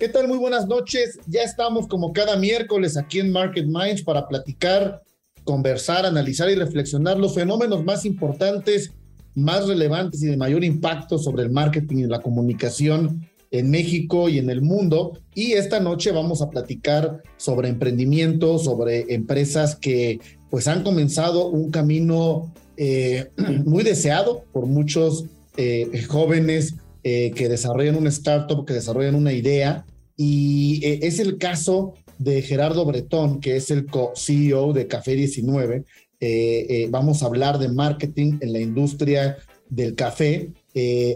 ¿Qué tal? Muy buenas noches. Ya estamos como cada miércoles aquí en Market Minds para platicar, conversar, analizar y reflexionar los fenómenos más importantes, más relevantes y de mayor impacto sobre el marketing y la comunicación en México y en el mundo. Y esta noche vamos a platicar sobre emprendimiento, sobre empresas que pues han comenzado un camino eh, muy deseado por muchos eh, jóvenes eh, que desarrollan un startup, que desarrollan una idea y eh, es el caso de Gerardo Bretón, que es el CEO de Café 19. Eh, eh, vamos a hablar de marketing en la industria del café.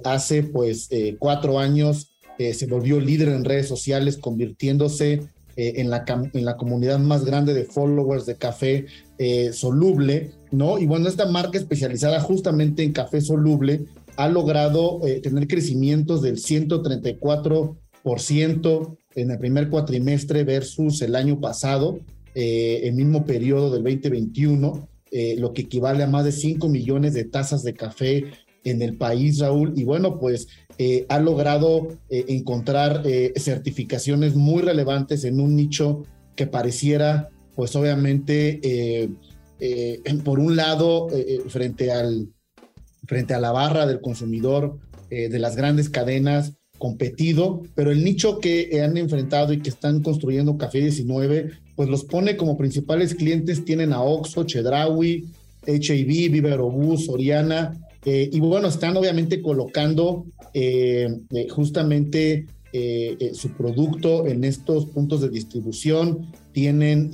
hace pues cuatro años se volvió líder en redes sociales, convirtiéndose en, la, en la comunidad más grande de followers de café soluble, ¿no? Y bueno, esta marca especializada justamente en café soluble ha logrado tener crecimientos del 134 en el primer cuatrimestre versus el año pasado, eh, el mismo periodo del 2021, eh, lo que equivale a más de 5 millones de tazas de café en el país, Raúl. Y bueno, pues eh, ha logrado encontrar certificaciones muy relevantes en un nicho que pareciera, pues obviamente, por un lado, frente, al, frente a la barra del consumidor, de las grandes cadenas, competido, pero el nicho que han enfrentado y que están construyendo Café 19, pues los pone como principales clientes, tienen a Oxxo, Chedraui, H&B, Viverobús, Soriana, eh, y bueno, están obviamente colocando eh, eh, justamente su producto en estos puntos de distribución, tienen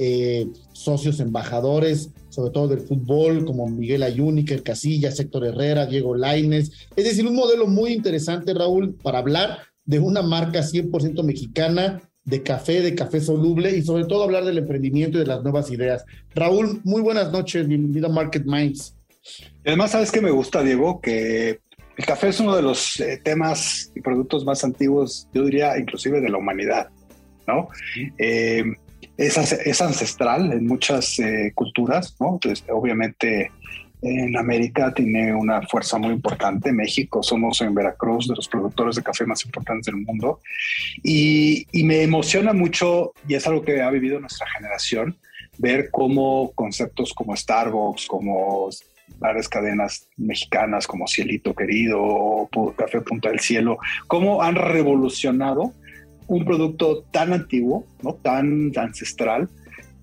socios embajadores, sobre todo del fútbol, como Miguel Ayúnica, Casilla, Héctor Herrera, Diego Laines. Es decir, un modelo muy interesante, Raúl, para hablar de una marca 100% mexicana de café, de café soluble y sobre todo hablar del emprendimiento y de las nuevas ideas. Raúl, muy buenas noches, bienvenido a Market Minds. Además, ¿sabes qué me gusta, Diego? Que el café es uno de los eh, temas y productos más antiguos, yo diría, inclusive de la humanidad, ¿no? Eh, es, ancestral en muchas eh, culturas, ¿no? Entonces, obviamente en América tiene una fuerza muy importante. México, somos en Veracruz de los productores de café más importantes del mundo. Y, me emociona mucho, y es algo que ha vivido nuestra generación, ver cómo conceptos como Starbucks, como varias cadenas mexicanas como Cielito Querido o Café Punta del Cielo, cómo han revolucionado un producto tan antiguo, ¿no? tan ancestral,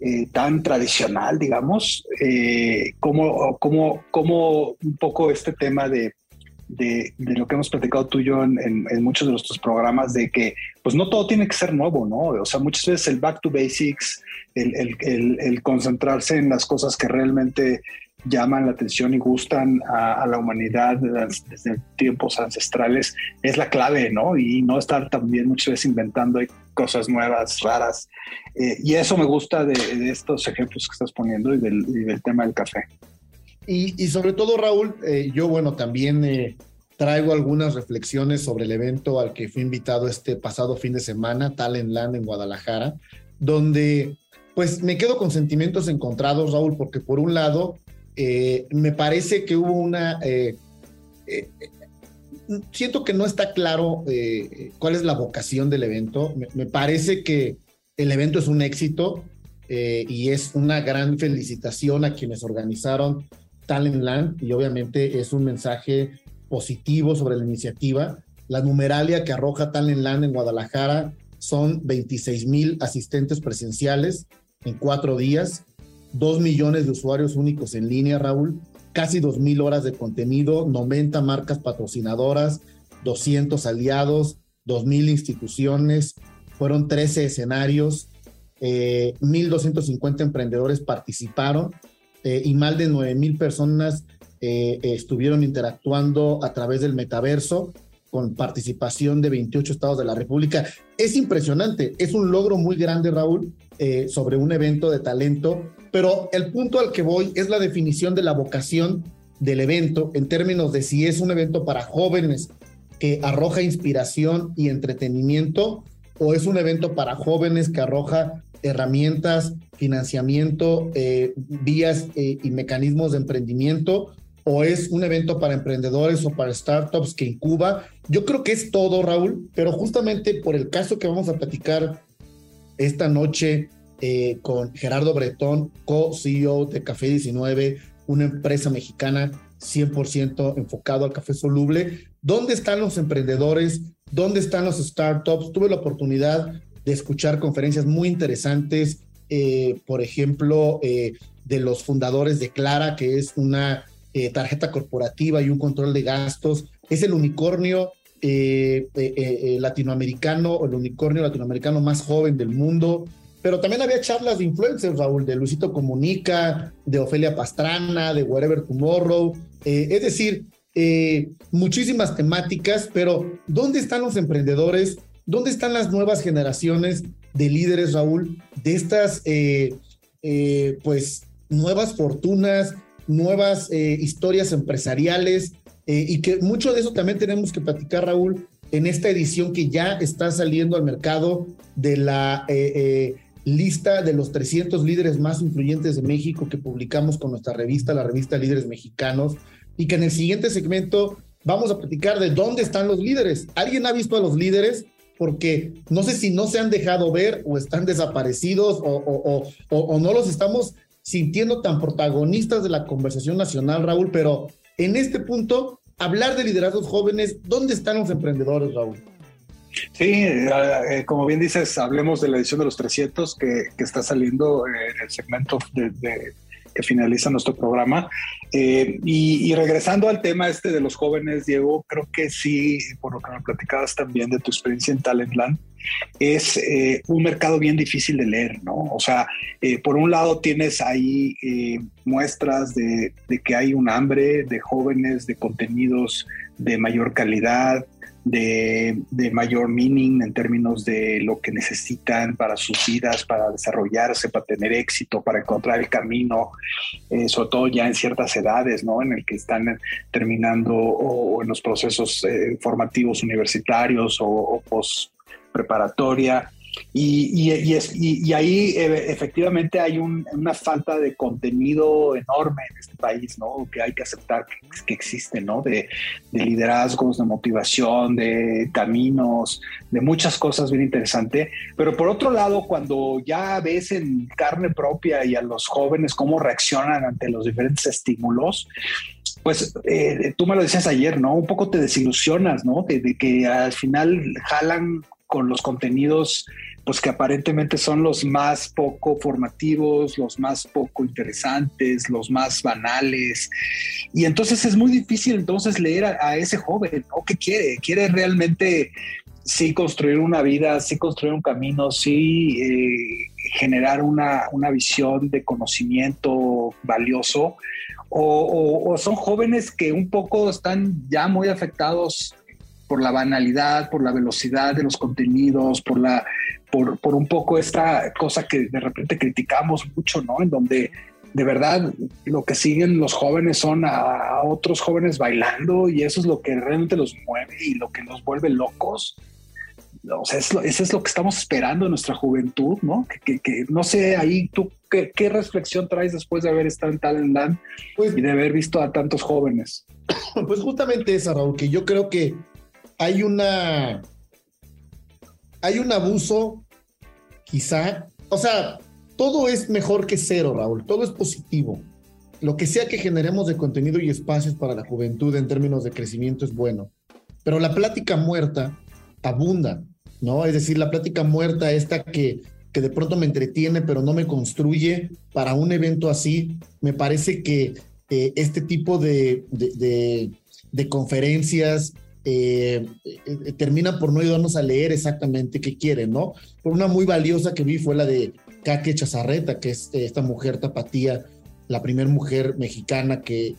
eh, tan tradicional, digamos, eh, como, como, como un poco este tema de, de, lo que hemos platicado tú y yo en, muchos de nuestros programas, de que pues no todo tiene que ser nuevo, ¿no? O sea, muchas veces el back to basics, el, el concentrarse en las cosas que realmente llaman la atención y gustan a, la humanidad desde tiempos ancestrales es la clave, ¿no? Y no estar también muchas veces inventando cosas nuevas, raras. Eh, y eso me gusta de, estos ejemplos que estás poniendo y del, tema del café. Y, sobre todo, Raúl, eh, yo, bueno, también eh, traigo algunas reflexiones sobre el evento al que fui invitado este pasado fin de semana, Talent Land en Guadalajara, donde pues me quedo con sentimientos encontrados, Raúl, porque por un lado, eh, me parece que hubo una... Eh, eh, siento que no está claro cuál es la vocación del evento. Me, parece que el evento es un éxito y es una gran felicitación a quienes organizaron Talent Land y obviamente es un mensaje positivo sobre la iniciativa. La numeralia que arroja Talent Land en Guadalajara son 26 mil asistentes presenciales en cuatro días, Dos millones de usuarios únicos en línea, Raúl, casi dos mil horas de contenido, 90 marcas patrocinadoras, 200 aliados, dos mil instituciones, fueron 13 escenarios, eh, 1.250 emprendedores participaron eh, y más de 9 mil personas eh, estuvieron interactuando a través del metaverso. Con participación de 28 estados de la República. Es impresionante, es un logro muy grande, Raúl, eh, sobre un evento de talento, pero el punto al que voy es la definición de la vocación del evento en términos de si es un evento para jóvenes que arroja inspiración y entretenimiento o es un evento para jóvenes que arroja herramientas, financiamiento, eh, vías eh, y mecanismos de emprendimiento o es un evento para emprendedores o para startups que incuba. Yo creo que es todo, Raúl, pero justamente por el caso que vamos a platicar esta noche eh, con Gerardo Bretón, co-CEO de Café 19, una empresa mexicana 100% enfocado al café soluble. ¿Dónde están los emprendedores? ¿Dónde están los startups? Tuve la oportunidad de escuchar conferencias muy interesantes, eh, por ejemplo, eh, de los fundadores de Clara, que es una eh, tarjeta corporativa y un control de gastos. Es el unicornio latinoamericano, o el unicornio latinoamericano más joven del mundo. Pero también había charlas de influencers, Raúl, de Luisito Comunica, de Ofelia Pastrana, de Wherever Tomorrow. es decir, muchísimas temáticas, pero ¿dónde están los emprendedores? ¿Dónde están las nuevas generaciones de líderes, Raúl, de estas, pues, nuevas fortunas, nuevas eh, historias empresariales eh, y que mucho de eso también tenemos que platicar, Raúl, en esta edición que ya está saliendo al mercado de la eh, lista de los 300 líderes más influyentes de México que publicamos con nuestra revista, la revista Líderes Mexicanos, y que en el siguiente segmento vamos a platicar de dónde están los líderes. ¿Alguien ha visto a los líderes? Porque no sé si no se han dejado ver o están desaparecidos o, o no los estamos sintiendo tan protagonistas de la conversación nacional, Raúl, pero en este punto, hablar de liderazgos jóvenes, ¿dónde están los emprendedores, Raúl? Sí, eh, eh, como bien dices, hablemos de la edición de los 300 que, está saliendo en el segmento de, que finaliza nuestro programa. Eh, y, regresando al tema este de los jóvenes, Diego, creo que sí, por lo que me platicabas también de tu experiencia en Talentland, es eh, un mercado bien difícil de leer, ¿no? O sea, eh, por un lado tienes ahí muestras de, que hay un hambre de jóvenes, de contenidos de mayor calidad, de, mayor meaning en términos de lo que necesitan para sus vidas, para desarrollarse, para tener éxito, para encontrar el camino, eh, sobre todo ya en ciertas edades, ¿no? En el que están terminando o, en los procesos eh, formativos universitarios o, o post preparatoria. Y, y, ahí eh, efectivamente hay una falta de contenido enorme en este país, ¿no? Que hay que aceptar que, existe, ¿no? De, liderazgos, de motivación, de caminos, de muchas cosas bien interesantes. Pero por otro lado, cuando ya ves en carne propia y a los jóvenes cómo reaccionan ante los diferentes estímulos, pues eh, tú me lo decías ayer, ¿no? Un poco te desilusionas, ¿no? de, que al final jalan con los contenidos pues que aparentemente son los más poco formativos, los más poco interesantes, los más banales. Y entonces es muy difícil entonces leer a, ese joven, ¿no? ¿Qué quiere? ¿Quiere realmente sí construir una vida, sí construir un camino, sí eh, generar una, una, visión de conocimiento valioso? O, o son jóvenes que un poco están ya muy afectados por la banalidad, por la velocidad de los contenidos, por la por, por un poco esta cosa que de repente criticamos mucho, ¿no? En donde de verdad lo que siguen los jóvenes son a, otros jóvenes bailando y eso es lo que realmente los mueve y lo que nos vuelve locos. O sea, eso es lo que estamos esperando en nuestra juventud, ¿no? Que, que, no sé, ahí tú, ¿qué, ¿qué, reflexión traes después de haber estado en Talentland pues, y de haber visto a tantos jóvenes? Pues justamente esa, Raúl, que yo creo que hay una hay un abuso, quizá. O sea, todo es mejor que cero, Raúl. Todo es positivo. Lo que sea que generemos de contenido y espacios para la juventud en términos de crecimiento es bueno. Pero la plática muerta abunda, ¿no? Es decir, la plática muerta, esta que, que de pronto me entretiene, pero no me construye para un evento así, me parece que eh, este tipo de, de, de conferencias, eh, eh, termina por no ayudarnos a leer exactamente qué quieren, ¿no? Por una muy valiosa que vi fue la de Caque Chazarreta, que es eh, esta mujer tapatía, la primera mujer mexicana que,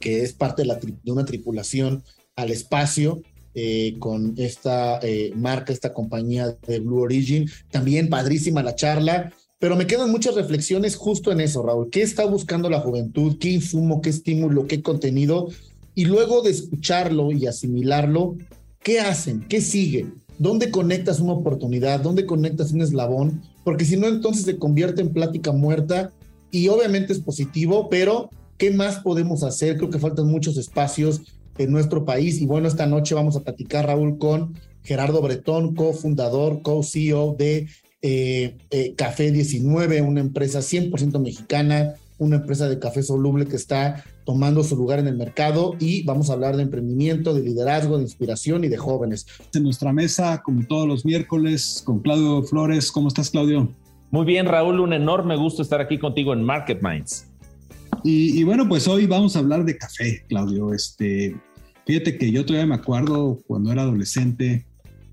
es parte de, una tripulación al espacio eh, con esta marca, esta compañía de Blue Origin. También padrísima la charla, pero me quedan muchas reflexiones justo en eso, Raúl. ¿Qué está buscando la juventud? ¿Qué insumo? ¿Qué estímulo? ¿Qué contenido? Y luego de escucharlo y asimilarlo, ¿qué hacen? ¿Qué sigue? ¿Dónde conectas una oportunidad? ¿Dónde conectas un eslabón? Porque si no, entonces se convierte en plática muerta y obviamente es positivo, pero ¿qué más podemos hacer? Creo que faltan muchos espacios en nuestro país y bueno, esta noche vamos a platicar, Raúl, con Gerardo Bretón, cofundador, co-CEO de eh, eh, Café 19, una empresa 100% mexicana, una empresa de café soluble que está tomando su lugar en el mercado y vamos a hablar de emprendimiento, de liderazgo, de inspiración y de jóvenes. En nuestra mesa, como todos los miércoles, con Claudio Flores. ¿Cómo estás, Claudio? Muy bien, Raúl, un enorme gusto estar aquí contigo en Market Minds. Y, bueno, pues hoy vamos a hablar de café, Claudio. Este, fíjate que yo todavía me acuerdo cuando era adolescente,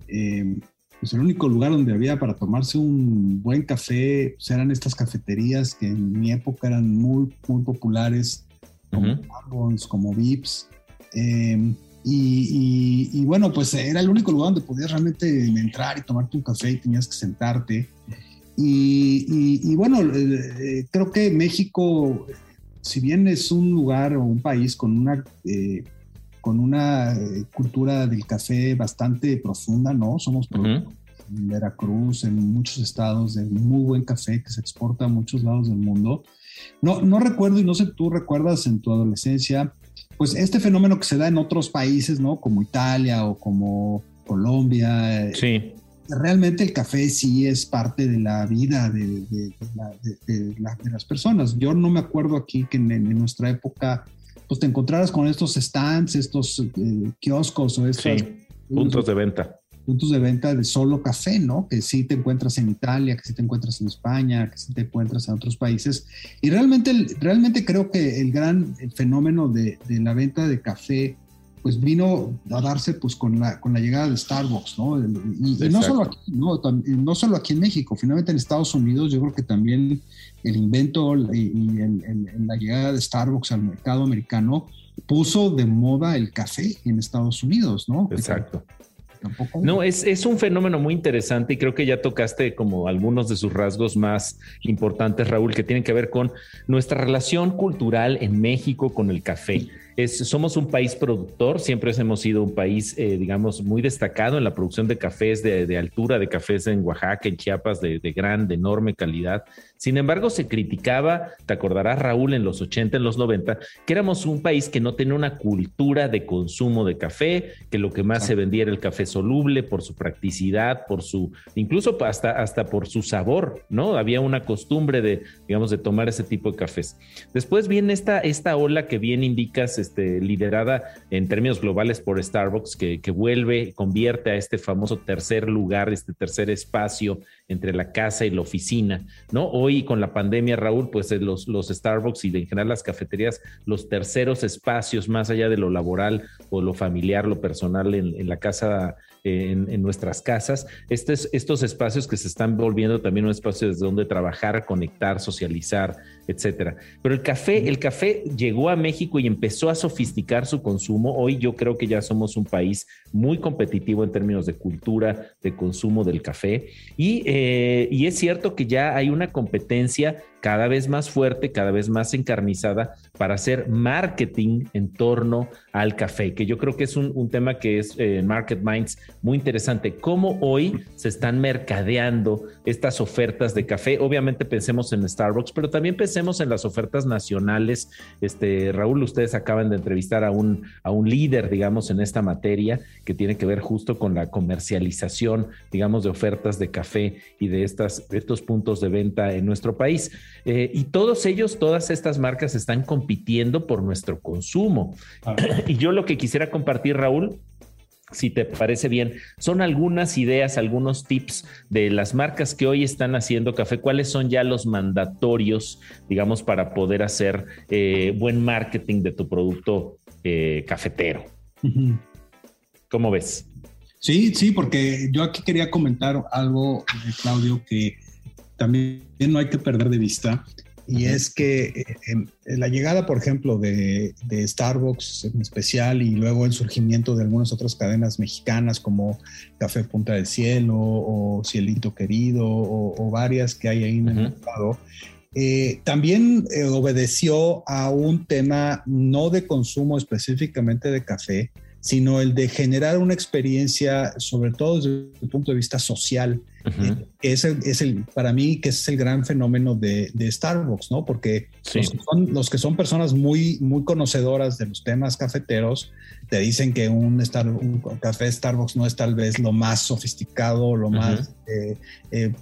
eh, pues el único lugar donde había para tomarse un buen café pues eran estas cafeterías que en mi época eran muy, muy populares, como uh como Vips. Em, y, bueno, pues era el único lugar donde podías realmente entrar y tomarte un café y tenías que sentarte. Y, bueno, eh, eh, creo que México, si bien es un lugar o un país con una eh, con una eh, cultura del café bastante profunda, ¿no? Somos en Veracruz, en muchos estados de muy buen café que se exporta a muchos lados del mundo. No, no recuerdo y no sé, tú recuerdas en tu adolescencia, pues este fenómeno que se da en otros países, ¿no? Como Italia o como Colombia. Sí. Realmente el café sí es parte de la vida de, las personas. Yo no me acuerdo aquí que en nuestra época pues te encontraras con estos stands, estos eh, kioscos o estos puntos de venta. Puntos de venta de solo café, ¿no? Que sí te encuentras en Italia, que sí te encuentras en España, que sí te encuentras en otros países. Y realmente, realmente creo que el gran fenómeno de, de la venta de café pues vino a darse pues con la, con la llegada de Starbucks, ¿no? Y, no, solo aquí, ¿no? no solo aquí en México, finalmente en Estados Unidos yo creo que también el invento y, la llegada de Starbucks al mercado americano puso de moda el café en Estados Unidos, ¿no? Exacto. No, es, es, un fenómeno muy interesante y creo que ya tocaste como algunos de sus rasgos más importantes, Raúl, que tienen que ver con nuestra relación cultural en México con el café somos un país productor, siempre hemos sido un país, eh, digamos, muy destacado en la producción de cafés de, altura, de cafés en Oaxaca, en Chiapas, de, de gran, de enorme calidad. Sin embargo, se criticaba, te acordarás Raúl, en los 80, en los 90, que éramos un país que no tenía una cultura de consumo de café, que lo que más se vendía era el café soluble por su practicidad, por su, incluso hasta, hasta por su sabor, ¿no? Había una costumbre de, digamos, de tomar ese tipo de cafés. Después viene esta, esta ola que bien indicas, este, liderada en términos globales por Starbucks, que, que vuelve, convierte a este famoso tercer lugar, este tercer espacio entre la casa y la oficina, ¿no? Hoy con la pandemia, Raúl, pues eh, los, los Starbucks y en general las cafeterías, los terceros espacios más allá de lo laboral o lo familiar, lo personal en, la casa en, nuestras casas, estos, estos espacios que se están volviendo también un espacio desde donde trabajar, conectar, socializar, etcétera. Pero el café, el café llegó a México y empezó a sofisticar su consumo. Hoy yo creo que ya somos un país muy competitivo en términos de cultura, de consumo del café. Y, eh, y es cierto que ya hay una competencia cada vez más fuerte, cada vez más encarnizada para hacer marketing en torno al café, que yo creo que es un, tema que es en eh, Market Minds muy interesante. Cómo hoy se están mercadeando estas ofertas de café. Obviamente pensemos en Starbucks, pero también pensemos en las ofertas nacionales. Este, Raúl, ustedes acaban de entrevistar a un, a un líder, digamos, en esta materia que tiene que ver justo con la comercialización, digamos, de ofertas de café y de, estas, estos puntos de venta en nuestro país. Eh, y todos ellos, todas estas marcas están compitiendo por nuestro consumo. Y yo lo que quisiera compartir, Raúl, si te parece bien, son algunas ideas, algunos tips de las marcas que hoy están haciendo café. ¿Cuáles son ya los mandatorios, digamos, para poder hacer eh, buen marketing de tu producto eh, cafetero? ¿Cómo ves? Sí, sí, porque yo aquí quería comentar algo, Claudio, que también no hay que perder de vista. Y es que en, la llegada, por ejemplo, de, Starbucks en especial y luego el surgimiento de algunas otras cadenas mexicanas como Café Punta del Cielo o Cielito Querido o, varias que hay ahí en el mercado, eh, también eh, obedeció a un tema no de consumo específicamente de café, sino el de generar una experiencia, sobre todo desde el punto de vista social, es, el, es, el, para mí, que es el gran fenómeno de, Starbucks, ¿no? Porque los, que son, los, que son, personas muy, muy conocedoras de los temas cafeteros, te dicen que un, un café Starbucks no es tal vez lo más sofisticado, lo más eh, eh,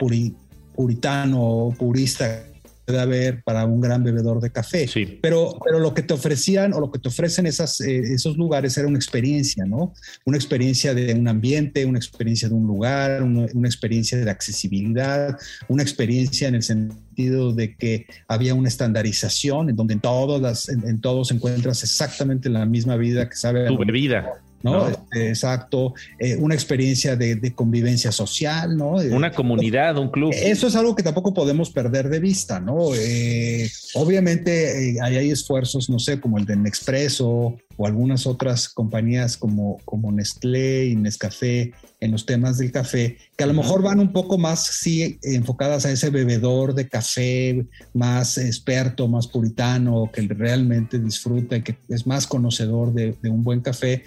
puritano o purista puede haber para un gran bebedor de café. Pero, pero lo que te ofrecían o lo que te ofrecen esas, eh, esos lugares era una experiencia, ¿no? Una experiencia de un ambiente, una experiencia de un lugar, una, experiencia de accesibilidad, una experiencia en el sentido de que había una estandarización en donde en, todas las, en, todos encuentras exactamente la misma vida que sabe. Tu bebida. ¿No? Este, exacto, eh, una experiencia de, convivencia social, ¿no? Una comunidad, un club. Eso es algo que tampoco podemos perder de vista, ¿no? Eh, obviamente eh, hay, esfuerzos, no sé, como el de Nespresso o algunas otras compañías como, como Nestlé y Nescafé en los temas del café, que a lo mejor van un poco más, sí, enfocadas a ese bebedor de café más experto, más puritano, que realmente disfruta y que es más conocedor de, de un buen café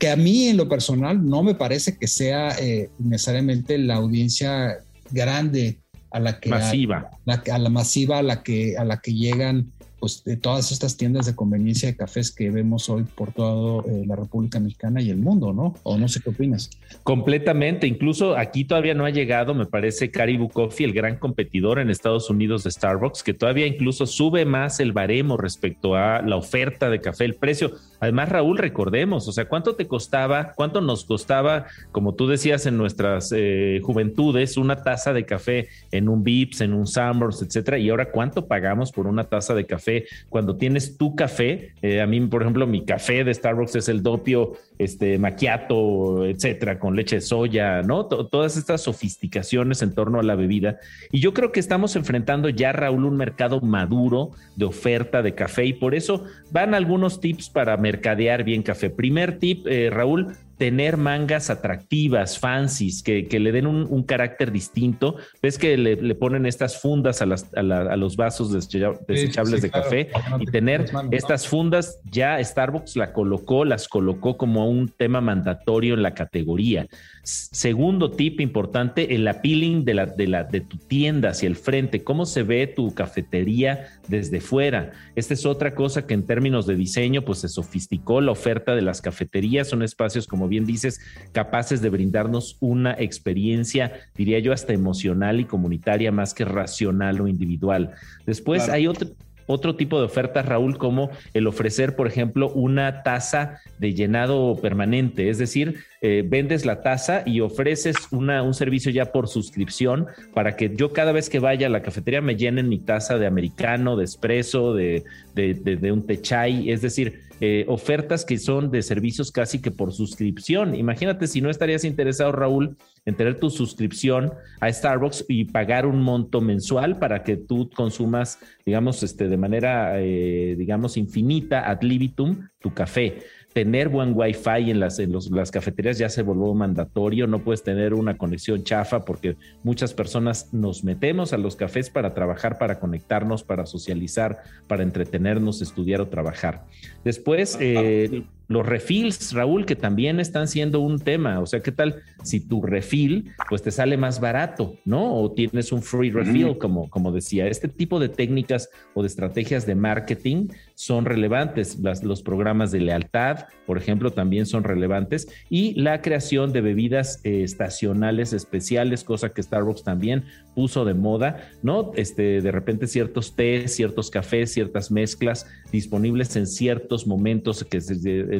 que a mí en lo personal no me parece que sea eh, necesariamente la audiencia grande a la que masiva. a la masiva a la que a la que llegan pues de todas estas tiendas de conveniencia de cafés que vemos hoy por toda eh, la República Mexicana y el mundo, ¿no? O no sé qué opinas. Completamente, incluso aquí todavía no ha llegado, me parece, Caribou Coffee, el gran competidor en Estados Unidos de Starbucks, que todavía incluso sube más el baremo respecto a la oferta de café, el precio. Además, Raúl, recordemos, o sea, ¿cuánto te costaba, cuánto nos costaba, como tú decías en nuestras eh, juventudes, una taza de café en un Vips, en un Summers, etcétera? Y ahora, ¿cuánto pagamos por una taza de café? Cuando tienes tu café. Eh, a mí, por ejemplo, mi café de Starbucks es el dopio este, maquiato, etcétera, con leche de soya, ¿no? todas estas sofisticaciones en torno a la bebida. Y yo creo que estamos enfrentando ya, Raúl, un mercado maduro de oferta de café y por eso van algunos tips para mercadear bien café. Primer tip, eh, Raúl, tener mangas atractivas, fancies, que, le den un, carácter distinto. Ves que le, ponen estas fundas a, los vasos desechables de café y tener estas fundas, ya Starbucks la colocó, las colocó como un tema mandatorio en la categoría. Segundo tip importante, el appealing de, la, de, la, de tu tienda hacia el frente, cómo se ve tu cafetería desde fuera. Esta es otra cosa que en términos de diseño, pues se sofisticó la oferta de las cafeterías, son espacios, como bien dices, capaces de brindarnos una experiencia, diría yo, hasta emocional y comunitaria más que racional o individual. Después hay otro otro tipo de ofertas, Raúl, como el ofrecer, por ejemplo, una tasa de llenado permanente, es decir, eh, vendes la tasa y ofreces una, un servicio ya por suscripción para que yo cada vez que vaya a la cafetería me llenen mi taza de americano, de espresso, de, de, de, un techay, es decir, eh, ofertas que son de servicios casi que por suscripción. Imagínate si no estarías interesado, Raúl, en tener tu suscripción a Starbucks y pagar un monto mensual para que tú consumas, digamos, este, de manera, eh, digamos, infinita, ad libitum, tu café tener buen wifi en las, en las cafeterías ya se volvió mandatorio, no puedes tener una conexión chafa porque muchas personas nos metemos a los cafés para trabajar, para conectarnos, para socializar, para entretenernos, estudiar o trabajar. Después, eh, los refills, Raúl, que también están siendo un tema. O sea, ¿qué tal si tu refill pues te sale más barato, ¿no? O tienes un free refill, como, como decía. Este tipo de técnicas o de estrategias de marketing son relevantes. los programas de lealtad, por ejemplo, también son relevantes. Y la creación de bebidas eh, estacionales especiales, cosa que Starbucks también puso de moda, ¿no? Este, de repente ciertos tés, ciertos cafés, ciertas mezclas disponibles en ciertos momentos que es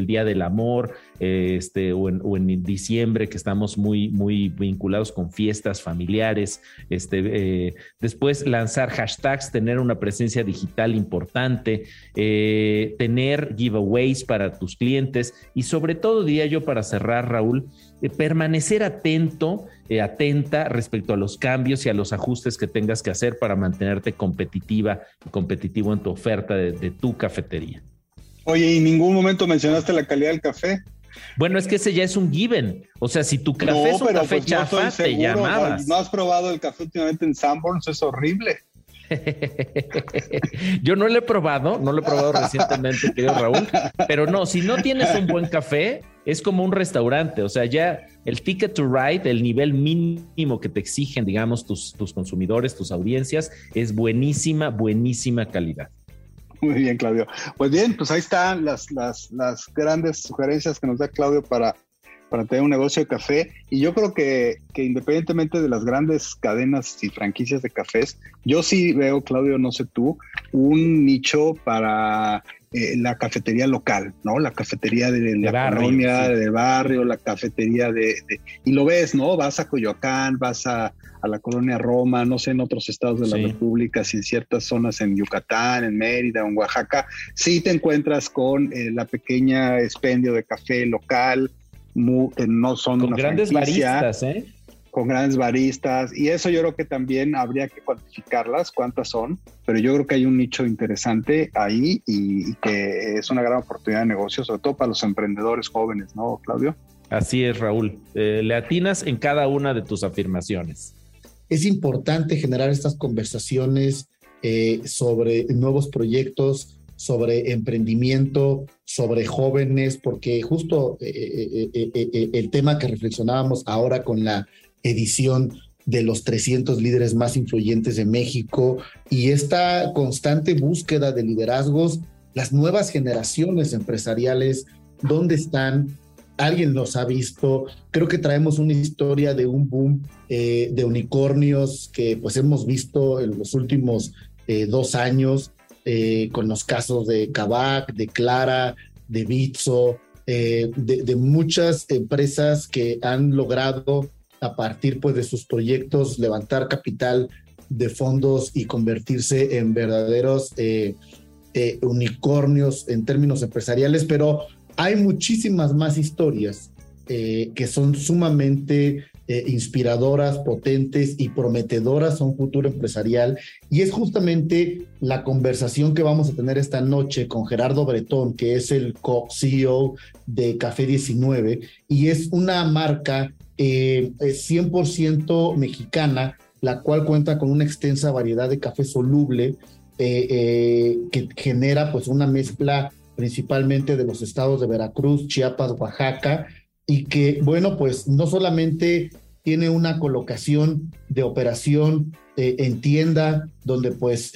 el Día del Amor, este, o en, diciembre, que estamos muy, muy vinculados con fiestas familiares. Este, eh, después, lanzar hashtags, tener una presencia digital importante, eh, tener giveaways para tus clientes y sobre todo, diría yo, para cerrar, Raúl, eh, permanecer atento, atenta respecto a los cambios y a los ajustes que tengas que hacer para mantenerte competitiva competitivo en tu oferta de tu cafetería. Oye, ¿y en ningún momento mencionaste la calidad del café? Bueno, es que ese ya es un given. O sea, si tu café es un café pues chafa, te llamabas. ¿No has probado el café últimamente en Sanborns? Es horrible. Yo no lo he probado, no lo he probado recientemente, querido Raúl, pero no, si no tienes un buen café, es como un restaurante, o sea, ya el ticket to ride, el nivel mínimo que te exigen, digamos, tus, tus consumidores, tus audiencias, es buenísima, buenísima calidad. Muy bien, Claudio. Pues bien, pues ahí están las, las, las grandes sugerencias que nos da Claudio para, para tener un negocio de café. Y yo creo que, que, independientemente de las grandes cadenas y franquicias de cafés, yo sí veo, Claudio, no sé tú, un nicho para eh, la cafetería local, ¿no? La cafetería de, la barrio, colonia, de barrio, la cafetería de, Y lo ves, ¿no? Vas a Coyoacán, vas a, la colonia Roma, no sé, en otros estados de la República, si en ciertas zonas en Yucatán, en Mérida, en Oaxaca, sí te encuentras con eh, la pequeña expendio de café local, que no son con grandes baristas, ¿eh? con grandes baristas y eso yo creo que también habría que cuantificarlas, cuántas son, pero yo creo que hay un nicho interesante ahí y, que es una gran oportunidad de negocio, sobre todo para los emprendedores jóvenes, ¿no, Claudio? Así es, Raúl. Eh, le atinas en cada una de tus afirmaciones. Es importante generar estas conversaciones eh, sobre nuevos proyectos, sobre emprendimiento, sobre jóvenes, porque justo eh, el tema que reflexionábamos ahora con la edición de los 300 líderes más influyentes de México y esta constante búsqueda de liderazgos, las nuevas generaciones empresariales, ¿dónde están? Alguien los ha visto. Creo que traemos una historia de un boom eh, de unicornios que pues hemos visto en los últimos eh, dos años eh, con los casos de Kavak, de Clara, de Bitso, de muchas empresas que han logrado a partir pues, de sus proyectos, levantar capital de fondos y convertirse en verdaderos eh, eh, unicornios en términos empresariales, pero hay muchísimas más historias eh, que son sumamente inspiradoras, potentes y prometedoras a un futuro empresarial. Y es justamente la conversación que vamos a tener esta noche con Gerardo Bretón, que es el co-CEO de Café 19, y es una marca eh, es 100% mexicana, la cual cuenta con una extensa variedad de café soluble eh, eh, que genera pues una mezcla principalmente de los estados de Veracruz, Chiapas, Oaxaca, y que, bueno, pues no solamente tiene una colocación de operación en tienda, donde pues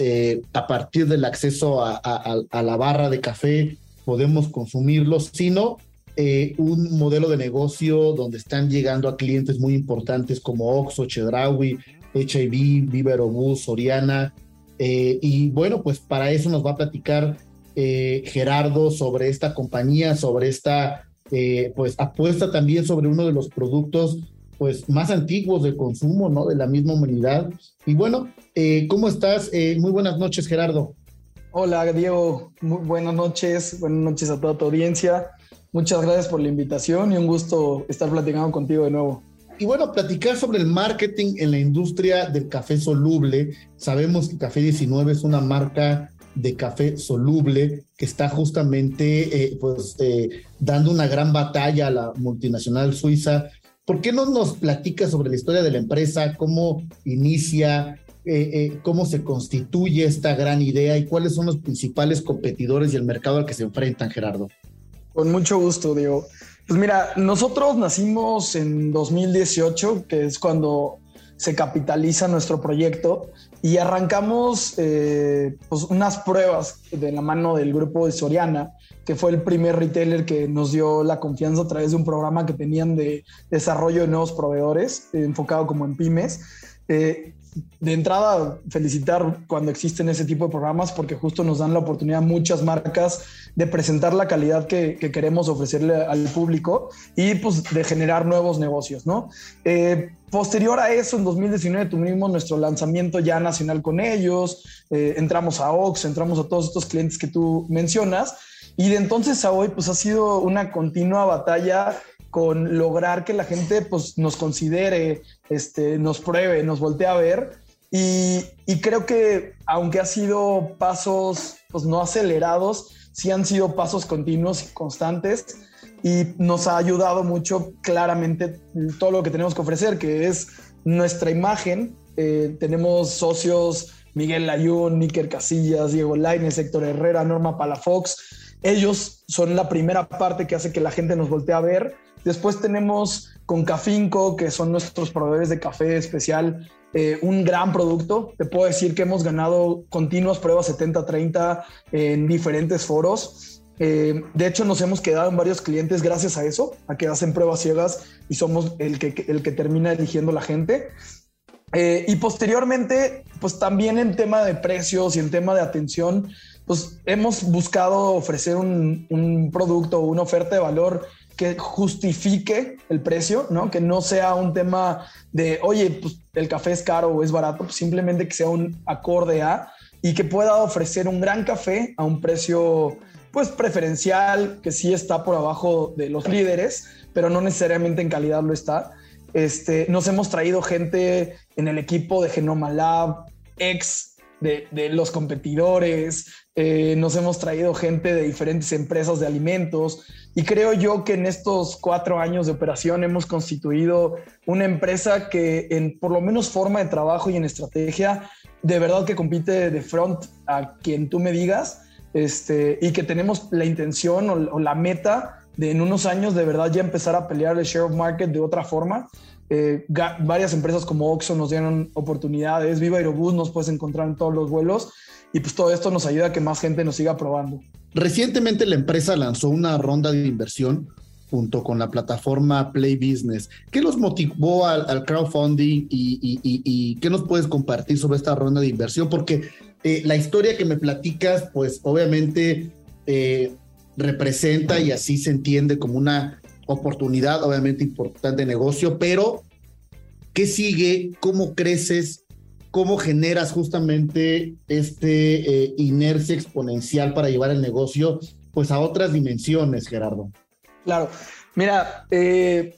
a partir del acceso a, la barra de café podemos consumirlo, sino eh, un modelo de negocio donde están llegando a clientes muy importantes como Oxxo, Chedraui, HIV, Viverobús, Soriana. Eh, y bueno, pues para eso nos va a platicar eh, Gerardo sobre esta compañía, sobre esta pues apuesta también sobre uno de los productos pues más antiguos de consumo, ¿no? De la misma humanidad. Y bueno, ¿cómo estás? muy buenas noches, Gerardo. Hola, Diego. Muy buenas noches. Buenas noches a toda tu audiencia. Muchas gracias por la invitación y un gusto estar platicando contigo de nuevo. Y bueno, platicar sobre el marketing en la industria del café soluble. Sabemos que Café 19 es una marca de café soluble que está justamente eh, pues, eh, dando una gran batalla a la multinacional suiza. ¿Por qué no nos platica sobre la historia de la empresa, cómo inicia, eh, cómo se constituye esta gran idea y cuáles son los principales competidores y el mercado al que se enfrentan, Gerardo? Con mucho gusto, Diego. Pues mira, nosotros nacimos en 2018, que es cuando se capitaliza nuestro proyecto y arrancamos eh, pues unas pruebas de la mano del grupo de Soriana, que fue el primer retailer que nos dio la confianza a través de un programa que tenían de desarrollo de nuevos proveedores, enfocado como en pymes. Eh, de entrada, felicitar cuando existen ese tipo de programas porque justo nos dan la oportunidad muchas marcas de presentar la calidad que, queremos ofrecerle al público y pues de generar nuevos negocios, ¿no? Eh, posterior a eso, en 2019 tuvimos nuestro lanzamiento ya nacional con ellos, eh, entramos a Ox, entramos a todos estos clientes que tú mencionas y de entonces a hoy pues ha sido una continua batalla con lograr que la gente pues, nos considere, este, nos pruebe, nos voltee a ver. Y, creo que aunque ha sido pasos pues, no acelerados, sí han sido pasos continuos y constantes y nos ha ayudado mucho claramente todo lo que tenemos que ofrecer, que es nuestra imagen. Eh, tenemos socios Miguel Layún, Níker Casillas, Diego Lainez, Héctor Herrera, Norma Palafox. Ellos son la primera parte que hace que la gente nos voltee a ver Después tenemos con Cafinco, que son nuestros proveedores de café especial, eh, un gran producto. Te puedo decir que hemos ganado continuas pruebas 70-30 en diferentes foros. Eh, de hecho, nos hemos quedado en varios clientes gracias a eso, a que hacen pruebas ciegas y somos el que, el que termina eligiendo la gente. Eh, y posteriormente, pues también en tema de precios y en tema de atención, pues hemos buscado ofrecer un, un producto, una oferta de valor que justifique el precio, ¿no? Que no sea un tema de, oye, pues el café es caro o es barato, pues simplemente que sea un acorde a y que pueda ofrecer un gran café a un precio pues preferencial, que sí está por abajo de los líderes, pero no necesariamente en calidad lo está. Este, nos hemos traído gente en el equipo de Genoma Lab, ex de, los competidores, eh, nos hemos traído gente de diferentes empresas de alimentos y creo yo que en estos cuatro años de operación hemos constituido una empresa que en por lo menos forma de trabajo y en estrategia de verdad que compite de front a quien tú me digas este, y que tenemos la intención o, la meta de en unos años de verdad ya empezar a pelear el share of market de otra forma. Eh, varias empresas como Oxxo nos dieron oportunidades, Viva Aerobús nos puedes encontrar en todos los vuelos y pues todo esto nos ayuda a que más gente nos siga probando. Recientemente la empresa lanzó una ronda de inversión junto con la plataforma Play Business. ¿Qué los motivó al, crowdfunding y, qué nos puedes compartir sobre esta ronda de inversión? Porque eh, la historia que me platicas, pues obviamente eh, representa y así se entiende como una oportunidad, obviamente importante negocio, pero ¿qué sigue? ¿Cómo creces? cómo generas justamente este eh, inercia exponencial para llevar el negocio pues a otras dimensiones, Gerardo. Claro, mira, eh,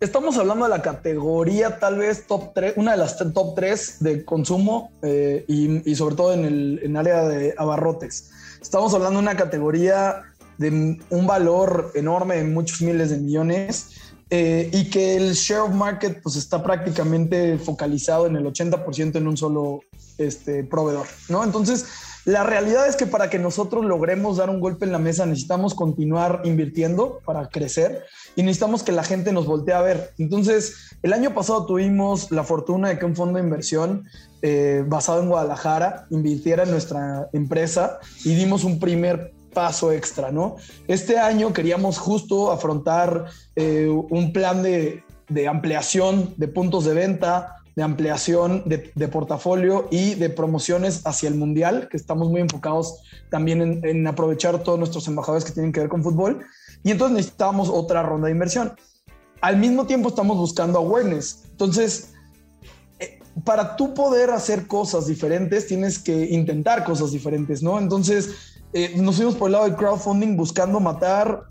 estamos hablando de la categoría tal vez top 3, una de las top 3 de consumo eh, y, sobre todo en el en área de abarrotes. Estamos hablando de una categoría de un valor enorme de muchos miles de millones eh, y que el share of market pues está prácticamente focalizado en el 80% en un solo este, proveedor, ¿no? Entonces, la realidad es que para que nosotros logremos dar un golpe en la mesa necesitamos continuar invirtiendo para crecer y necesitamos que la gente nos voltee a ver. Entonces, el año pasado tuvimos la fortuna de que un fondo de inversión eh, basado en Guadalajara invirtiera en nuestra empresa y dimos un primer paso extra, ¿no? Este año queríamos justo afrontar eh, un plan de, ampliación de puntos de venta, de ampliación de, portafolio y de promociones hacia el mundial, que estamos muy enfocados también en, aprovechar todos nuestros embajadores que tienen que ver con fútbol. Y entonces necesitábamos otra ronda de inversión. Al mismo tiempo estamos buscando awareness. Entonces, eh, para tú poder hacer cosas diferentes, tienes que intentar cosas diferentes, ¿no? Entonces, eh, nos fuimos por el lado del crowdfunding buscando matar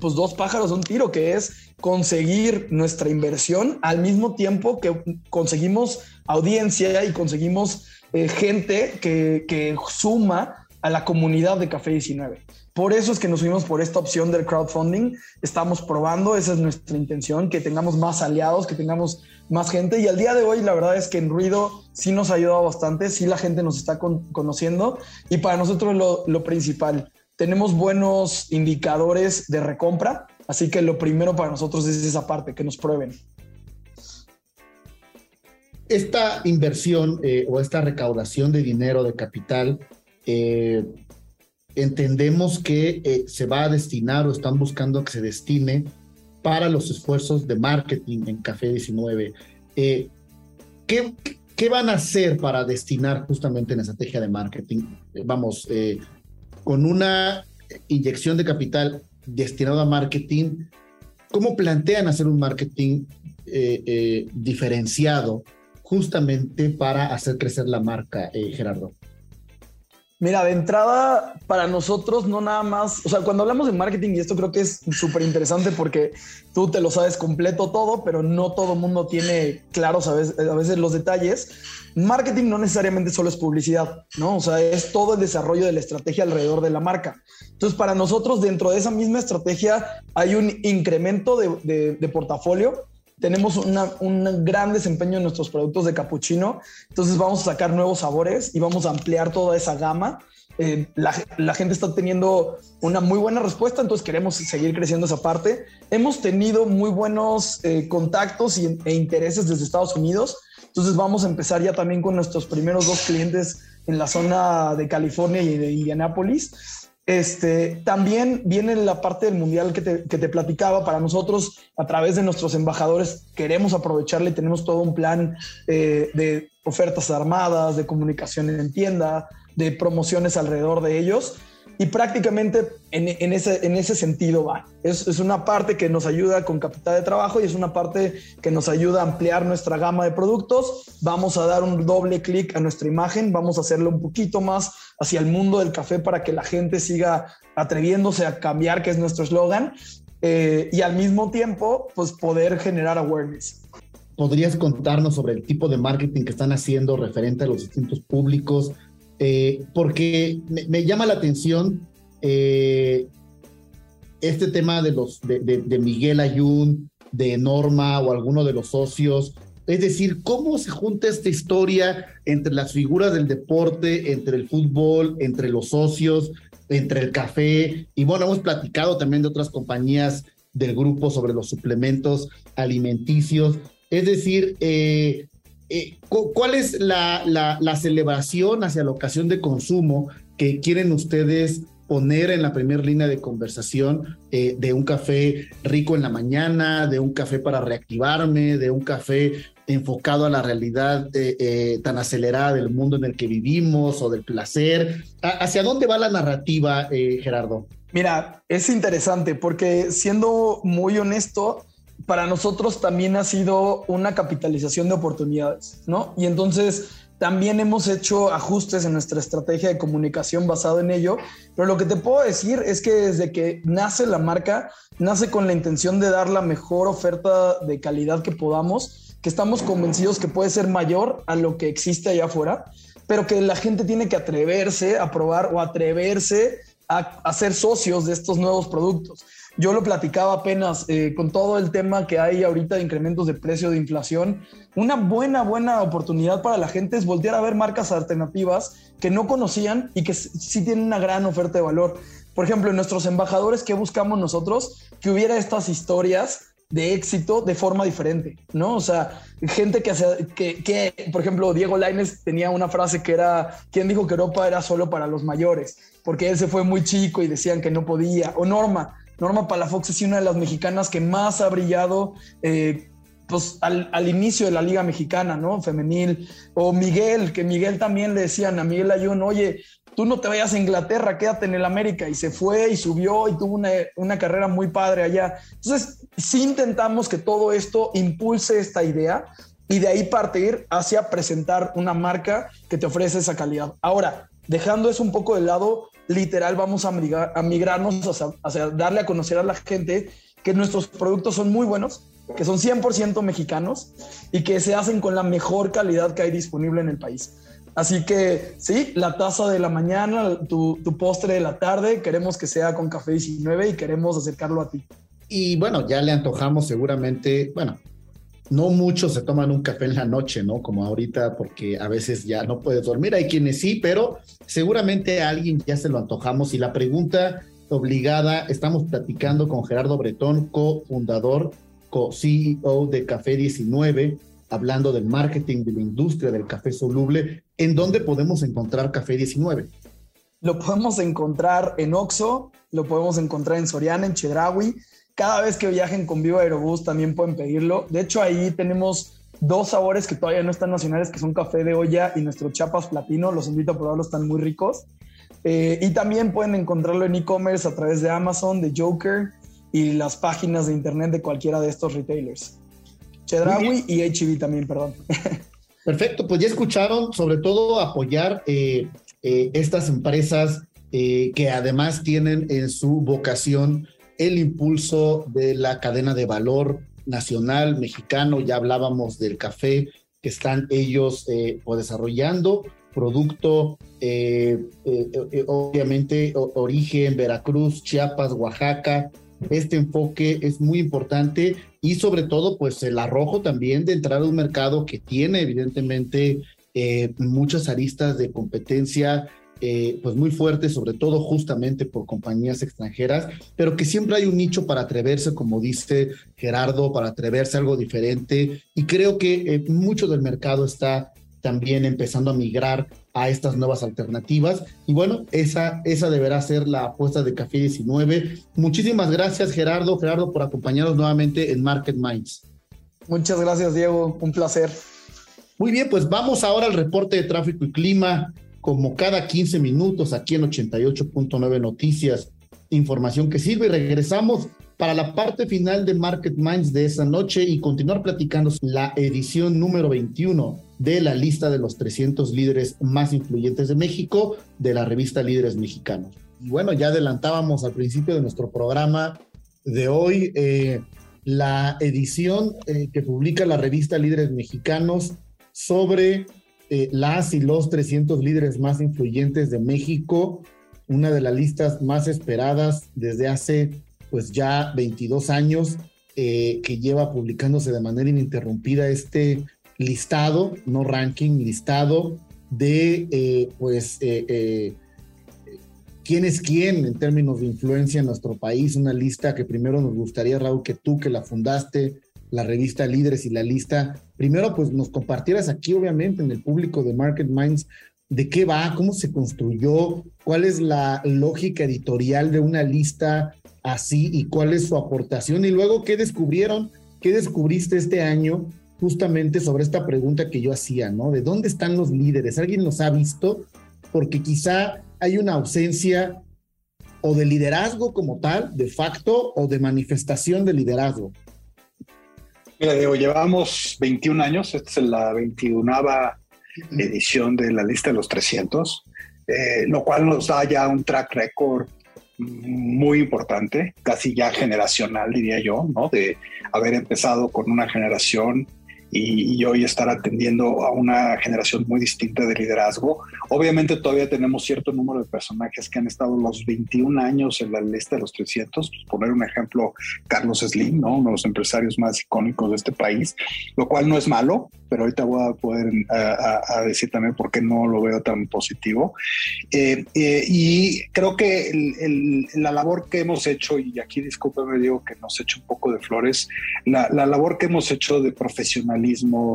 pues dos pájaros de un tiro, que es conseguir nuestra inversión al mismo tiempo que conseguimos audiencia y conseguimos eh, gente que, que suma a la comunidad de Café 19. Por eso es que nos fuimos por esta opción del crowdfunding. Estamos probando, esa es nuestra intención, que tengamos más aliados, que tengamos más gente. Y al día de hoy, la verdad es que en Ruido sí nos ha ayudado bastante, sí la gente nos está conociendo. Y para nosotros lo, lo principal, tenemos buenos indicadores de recompra. Así que lo primero para nosotros es esa parte, que nos prueben. Esta inversión eh, o esta recaudación de dinero, de capital, eh, entendemos que eh, se va a destinar o están buscando que se destine para los esfuerzos de marketing en Café 19. Eh, ¿qué, ¿qué van a hacer para destinar justamente en estrategia de marketing? Vamos, con una inyección de capital destinado a marketing, ¿cómo plantean hacer un marketing diferenciado justamente para hacer crecer la marca, Gerardo? Mira, de entrada, para nosotros no nada más, o sea, cuando hablamos de marketing, y esto creo que es súper interesante porque tú te lo sabes completo todo, pero no todo mundo tiene claros a veces, a veces los detalles. Marketing no necesariamente solo es publicidad, ¿no? O sea, es todo el desarrollo de la estrategia alrededor de la marca. Entonces, para nosotros, dentro de esa misma estrategia, hay un incremento de, de portafolio tenemos un gran desempeño en nuestros productos de capuchino, entonces vamos a sacar nuevos sabores y vamos a ampliar toda esa gama. Eh, la, gente está teniendo una muy buena respuesta, entonces queremos seguir creciendo esa parte. Hemos tenido muy buenos eh, contactos e intereses desde Estados Unidos, entonces vamos a empezar ya también con nuestros primeros dos clientes en la zona de California y de Indianápolis. Este, también viene la parte del mundial que te, platicaba. Para nosotros, a través de nuestros embajadores, queremos aprovecharle tenemos todo un plan eh, de ofertas armadas, de comunicación en tienda, de promociones alrededor de ellos y prácticamente en, ese, en ese sentido va. Es, es, una parte que nos ayuda con capital de trabajo y es una parte que nos ayuda a ampliar nuestra gama de productos. Vamos a dar un doble clic a nuestra imagen, vamos a hacerlo un poquito más hacia el mundo del café para que la gente siga atreviéndose a cambiar, que es nuestro eslogan, eh, y al mismo tiempo, pues poder generar awareness. ¿Podrías contarnos sobre el tipo de marketing que están haciendo referente a los distintos públicos? Eh, porque me, llama la atención eh, este tema de, los, de, Miguel Ayun, de Norma o alguno de los socios. Es decir, cómo se junta esta historia entre las figuras del deporte, entre el fútbol, entre los socios, entre el café. Y bueno, hemos platicado también de otras compañías del grupo sobre los suplementos alimenticios. Es decir, eh, eh, ¿cuál es la, celebración hacia la ocasión de consumo que quieren ustedes poner en la primera línea de conversación eh, de un café rico en la mañana, de un café para reactivarme, de un café enfocado a la realidad eh, tan acelerada del mundo en el que vivimos o del placer. ¿Hacia dónde va la narrativa, Gerardo? Mira, es interesante porque siendo muy honesto, para nosotros también ha sido una capitalización de oportunidades, ¿no? Y entonces también hemos hecho ajustes en nuestra estrategia de comunicación basado en ello, pero lo que te puedo decir es que desde que nace la marca, nace con la intención de dar la mejor oferta de calidad que podamos, que estamos convencidos que puede ser mayor a lo que existe allá afuera, pero que la gente tiene que atreverse a probar o atreverse a, a ser socios de estos nuevos productos. Yo lo platicaba apenas eh, con todo el tema que hay ahorita de incrementos de precio, de inflación. Una buena, buena oportunidad para la gente es voltear a ver marcas alternativas que no conocían y que sí tienen una gran oferta de valor. Por ejemplo, en nuestros embajadores, ¿qué buscamos nosotros? Que hubiera estas historias de éxito de forma diferente, ¿no? O sea, gente que, hace, que, que, por ejemplo, Diego Laines tenía una frase que era, ¿quién dijo que Europa era solo para los mayores? Porque él se fue muy chico y decían que no podía. O Norma, Norma Palafox es una de las mexicanas que más ha brillado eh, pues, al, inicio de la Liga Mexicana, ¿no? Femenil. O Miguel, que Miguel también le decían a Miguel Ayun, oye, tú no te vayas a Inglaterra, quédate en el América. Y se fue y subió y tuvo una, una carrera muy padre allá. Entonces, sí intentamos que todo esto impulse esta idea y de ahí partir hacia presentar una marca que te ofrece esa calidad. Ahora, dejando eso un poco de lado, literal vamos a, migrarnos hacia, darle a conocer a la gente que nuestros productos son muy buenos, que son 100% mexicanos y que se hacen con la mejor calidad que hay disponible en el país. Así que sí, la taza de la mañana, tu, tu postre de la tarde, queremos que sea con café 19 y queremos acercarlo a ti. Y bueno, ya le antojamos seguramente, bueno, no muchos se toman un café en la noche, ¿no? Como ahorita, porque a veces ya no puedes dormir. Hay quienes sí, pero seguramente a alguien ya se lo antojamos. Y la pregunta obligada, estamos platicando con Gerardo Bretón, cofundador, co-CEO de Café 19, hablando del marketing de la industria del café soluble. ¿En dónde podemos encontrar Café 19? Lo podemos encontrar en Oxo, lo podemos encontrar en Soriana, en Chedraui cada vez que viajen con Viva Aerobús también pueden pedirlo. De hecho, ahí tenemos dos sabores que todavía no están nacionales, que son café de olla y nuestro chapas platino. Los invito a probarlos, están muy ricos. Eh, y también pueden encontrarlo en e-commerce a través de Amazon, de Joker y las páginas de internet de cualquiera de estos retailers. Chedraui y HB también, perdón. Perfecto, pues ya escucharon, sobre todo apoyar eh, eh, estas empresas que además tienen en su vocación el impulso de la cadena de valor nacional mexicano, ya hablábamos del café que están ellos eh, desarrollando, producto eh, eh, obviamente origen Veracruz, Chiapas, Oaxaca. Este enfoque es muy importante y sobre todo pues el arrojo también de entrar a un mercado que tiene evidentemente muchas aristas de competencia eh, pues muy fuerte, sobre todo justamente por compañías extranjeras, pero que siempre hay un nicho para atreverse, como dice Gerardo, para atreverse a algo diferente. Y creo que eh, mucho del mercado está también empezando a migrar a estas nuevas alternativas. Y bueno, esa, esa deberá ser la apuesta de Café 19. Muchísimas gracias, Gerardo, Gerardo, por acompañarnos nuevamente en Market Minds. Muchas gracias, Diego. Un placer. Muy bien, pues vamos ahora al reporte de tráfico y clima como cada 15 minutos aquí en 88.9 Noticias, información que sirve. Y regresamos para la parte final de Market Minds de esa noche y continuar platicando la edición número 21 de la lista de los 300 líderes más influyentes de México de la revista Líderes Mexicanos. Y bueno, ya adelantábamos al principio de nuestro programa de hoy eh, la edición eh, que publica la revista Líderes Mexicanos sobre eh, las y los 300 líderes más influyentes de México, una de las listas más esperadas desde hace pues ya 22 años, eh, que lleva publicándose de manera ininterrumpida este listado, no ranking, listado de eh, pues quién es quién en términos de influencia en nuestro país, una lista que primero nos gustaría, Raúl, que tú que la fundaste, la revista Líderes y la lista, primero pues nos compartieras aquí obviamente en el público de Market Minds de qué va, cómo se construyó, cuál es la lógica editorial de una lista así y cuál es su aportación y luego qué descubrieron, qué descubriste este año justamente sobre esta pregunta que yo hacía, ¿no? ¿De dónde están los líderes? ¿Alguien los ha visto? Porque quizá hay una ausencia o de liderazgo como tal, de facto, o de manifestación de liderazgo. Mira, Diego, llevamos 21 años, esta es la 21 edición de la lista de los 300, eh, lo cual nos da ya un track record muy importante, casi ya generacional, diría yo, ¿no? De haber empezado con una generación y, hoy estar atendiendo a una generación muy distinta de liderazgo. Obviamente todavía tenemos cierto número de personajes que han estado los 21 años en la lista de los 300. Pues, poner un ejemplo, Carlos Slim, ¿no? uno de los empresarios más icónicos de este país, lo cual no es malo, pero ahorita voy a poder a, decir también por qué no lo veo tan positivo. Eh, eh, y creo que la labor que hemos hecho, y aquí discúlpeme, digo que nos hecho un poco de flores, la, la labor que hemos hecho de profesional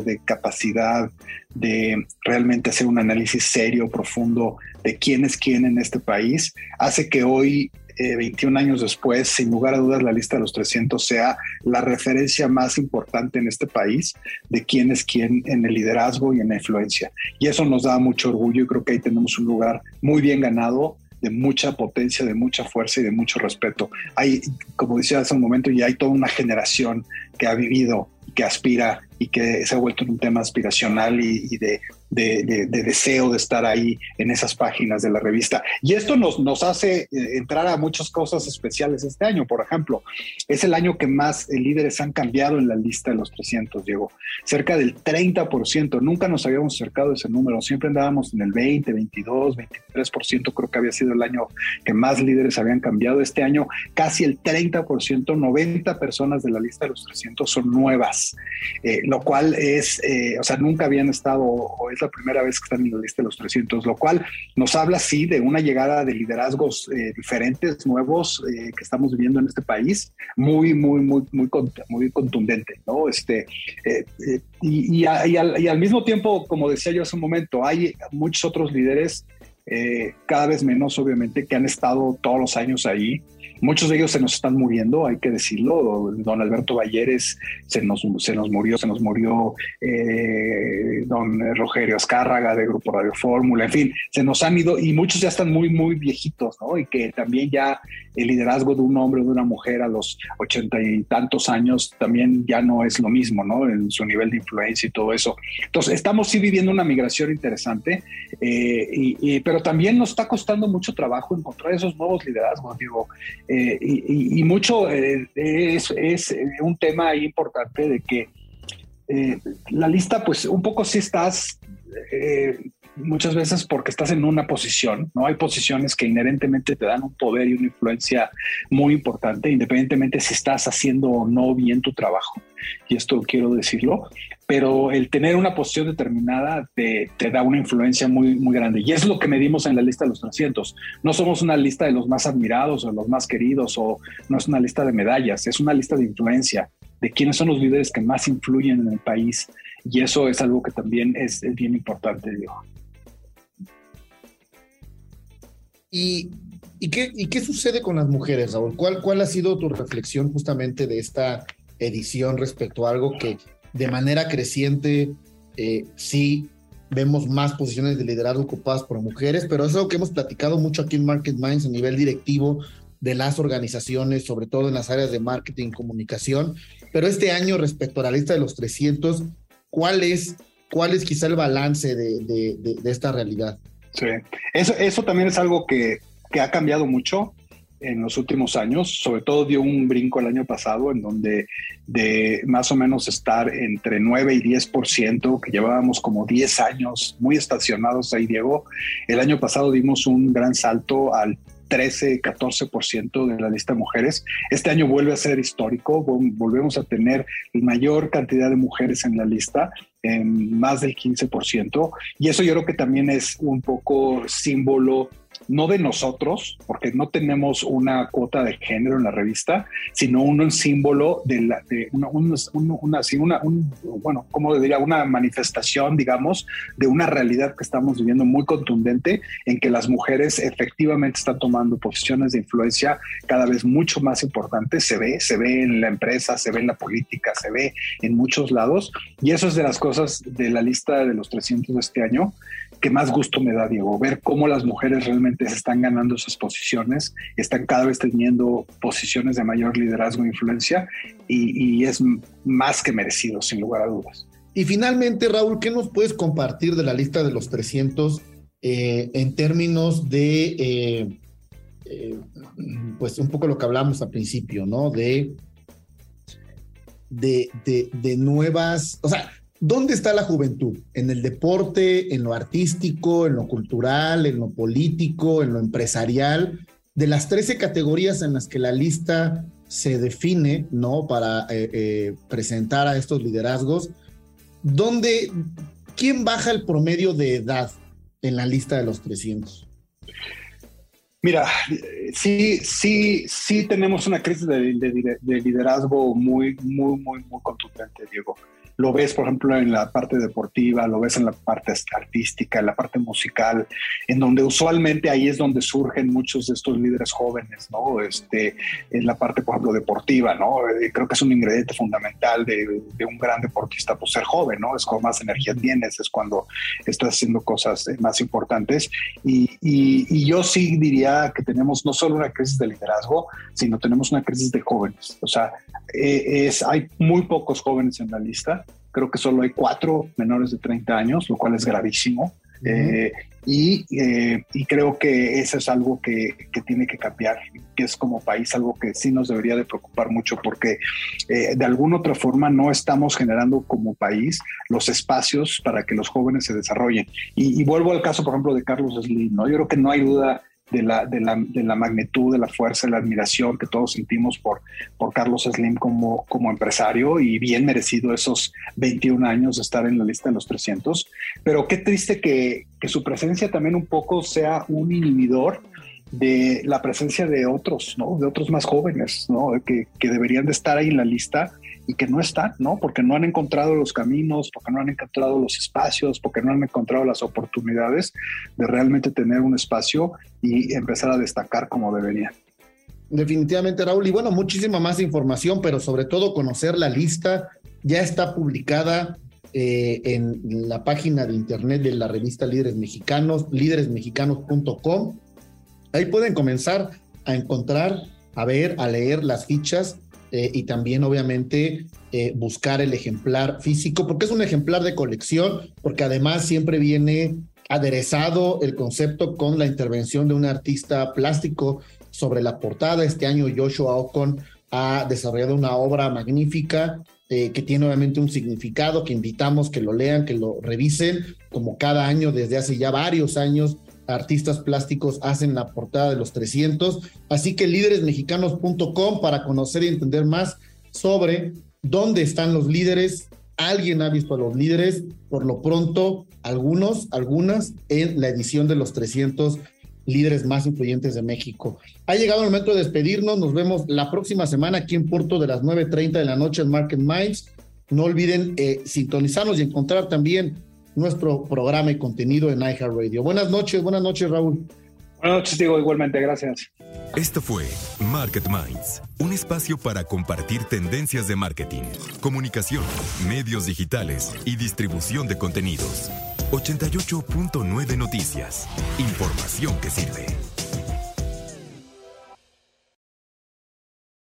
de capacidad de realmente hacer un análisis serio, profundo de quién es quién en este país, hace que hoy, 21 eh, años después, sin lugar a dudas, la lista de los 300 sea la referencia más importante en este país de quién es quién en el liderazgo y en la influencia. Y eso nos da mucho orgullo y creo que ahí tenemos un lugar muy bien ganado de mucha potencia, de mucha fuerza y de mucho respeto. Hay, como decía hace un momento, ya hay toda una generación que ha vivido, que aspira y que se ha vuelto un tema aspiracional y, de, de, deseo de estar ahí en esas páginas de la revista. Y esto nos, nos hace eh, entrar a muchas cosas especiales este año. Por ejemplo, es el año que más eh, líderes han cambiado en la lista de los 300, Diego. Cerca del 30%. Nunca nos habíamos acercado a ese número. Siempre andábamos en el 20, 22, 23%. Creo que había sido el año que más líderes habían cambiado. Este año casi el 30%, 90 personas de la lista de los 300 son nuevas. Eh, lo cual es, eh, o sea, nunca habían estado es la primera vez que están en la lista de los 300, lo cual nos habla, sí, de una llegada de liderazgos eh, diferentes, nuevos, eh, que estamos viviendo en este país, muy, muy, muy, muy, muy contundente, ¿no? Este, y, al, y al mismo tiempo, como decía yo hace un momento, hay muchos otros líderes eh, cada vez menos obviamente, que han estado todos los años ahí Muchos de ellos se nos están muriendo, hay que decirlo. Don Alberto Valleres se nos, se nos murió, se nos murió eh, don Rogerio Azcárraga de Grupo Radio Fórmula, en fin, se nos han ido y muchos ya están muy, muy viejitos, ¿no? Y que también ya el liderazgo de un hombre o de una mujer a los ochenta y tantos años también ya no es lo mismo, ¿no? En su nivel de influencia y todo eso. Entonces, estamos sí viviendo una migración interesante, eh, y, pero también nos está costando mucho trabajo encontrar esos nuevos liderazgos, digo. Eh, y, mucho eh, es, es, un tema importante de que eh, la lista, pues un poco si estás muchas veces porque estás en una posición, ¿no? Hay posiciones que inherentemente te dan un poder y una influencia muy importante, independientemente si estás haciendo o no bien tu trabajo. Y esto quiero decirlo, pero el tener una posición determinada te, da una influencia muy, muy grande. Y es lo que medimos en la lista de los 300. No somos una lista de los más admirados o los más queridos, o no es una lista de medallas, es una lista de influencia, de quiénes son los líderes que más influyen en el país. Y eso es algo que también es, bien importante, digo. ¿Y, qué, ¿Y qué sucede con las mujeres, Raúl? ¿Cuál, ¿Cuál ha sido tu reflexión justamente de esta edición respecto a algo que de manera creciente eh, sí vemos más posiciones de liderazgo ocupadas por mujeres, pero es algo que hemos platicado mucho aquí en Market Minds a nivel directivo de las organizaciones, sobre todo en las áreas de marketing comunicación. Pero este año, respecto a la lista de los 300, ¿cuál es, cuál es quizá el balance de, de, de esta realidad? Sí, eso, eso también es algo que, que ha cambiado mucho en los últimos años, sobre todo dio un brinco el año pasado en donde de más o menos estar entre 9 y 10%, que llevábamos como 10 años muy estacionados ahí, Diego, el año pasado dimos un gran salto al 13, 14% de la lista de mujeres. Este año vuelve a ser histórico, volvemos a tener la mayor cantidad de mujeres en la lista, en más del 15%, y eso yo creo que también es un poco símbolo no de nosotros, porque no tenemos una cuota de género en la revista, sino un símbolo de, la, de una, una, bueno, como diría, una manifestación, digamos, de una realidad que estamos viviendo muy contundente, en que las mujeres efectivamente están tomando posiciones de influencia cada vez mucho más importantes. Se ve, se ve en la empresa, se ve en la política, se ve en muchos lados, y eso es de las cosas de la lista de los 300 de este año que más gusto me da, Diego, ver cómo las mujeres realmente se están ganando esas posiciones, están cada vez teniendo posiciones de mayor liderazgo e influencia y, es más que merecido, sin lugar a dudas. Y finalmente, Raúl, ¿qué nos puedes compartir de la lista de los 300 eh, en términos de, eh, eh, pues un poco lo que hablamos al principio, ¿no? De, de, de, de nuevas, o sea, ¿Dónde está la juventud? ¿En el deporte, en lo artístico, en lo cultural, en lo político, en lo empresarial? De las 13 categorías en las que la lista se define, ¿no? Para eh, eh, presentar a estos liderazgos, ¿dónde, ¿quién baja el promedio de edad en la lista de los 300? Mira, sí, sí, sí tenemos una crisis de, de liderazgo muy, muy, muy, muy contundente, Diego lo ves, por ejemplo, en la parte deportiva, lo ves en la parte artística, en la parte musical, en donde usualmente ahí es donde surgen muchos de estos líderes jóvenes, ¿no? Este, en la parte, por ejemplo, deportiva, ¿no? Eh, creo que es un ingrediente fundamental de, un gran deportista, pues ser joven, ¿no? Es cuando más energía tienes, es cuando estás haciendo cosas eh, más importantes. Y, y yo sí diría que tenemos no solo una crisis de liderazgo, sino tenemos una crisis de jóvenes. O sea, eh, es, hay muy pocos jóvenes en la lista. Creo que solo hay cuatro menores de 30 años, lo cual es gravísimo. Eh, y, eh, y, creo que eso es algo que, que, tiene que cambiar, que es como país algo que sí nos debería de preocupar mucho porque de alguna otra forma no estamos generando como país los espacios para que los jóvenes se desarrollen. Y, y vuelvo al caso, por ejemplo, de Carlos Slim, ¿no? Yo creo que no hay duda de la, de la, de la magnitud, de la fuerza, de la admiración que todos sentimos por, por Carlos Slim como, como empresario y bien merecido esos 21 años de estar en la lista de los 300. Pero qué triste que, que su presencia también un poco sea un inhibidor de la presencia de otros, ¿no? De otros más jóvenes, ¿no? Que, que deberían de estar ahí en la lista y que no están, ¿no? Porque no han encontrado los caminos, porque no han encontrado los espacios, porque no han encontrado las oportunidades de realmente tener un espacio y empezar a destacar como deberían. Definitivamente, Raúl. Y bueno, muchísima más información, pero sobre todo conocer la lista. Ya está publicada eh, en la página de internet de la revista Líderes Mexicanos, líderesmexicanos.com. Ahí pueden comenzar a encontrar, a ver, a leer las fichas eh, y también obviamente eh, buscar el ejemplar físico, porque es un ejemplar de colección, porque además siempre viene aderezado el concepto con la intervención de un artista plástico sobre la portada. Este año Joshua Ocon ha desarrollado una obra magnífica eh, que tiene obviamente un significado, que invitamos que lo lean, que lo revisen, como cada año desde hace ya varios años artistas plásticos hacen la portada de los 300. Así que líderesmexicanos.com para conocer y entender más sobre dónde están los líderes. Alguien ha visto a los líderes, por lo pronto, algunos, algunas, en la edición de los 300 líderes más influyentes de México. Ha llegado el momento de despedirnos. Nos vemos la próxima semana aquí en Puerto de las 9.30 de la noche en Market Minds. No olviden eh, sintonizarnos y encontrar también nuestro programa y contenido en iHeartRadio. Buenas noches, buenas noches, Raúl. Buenas noches, digo igualmente, gracias. Esto fue Market Minds, un espacio para compartir tendencias de marketing, comunicación, medios digitales y distribución de contenidos. 88.9 Noticias. Información que sirve.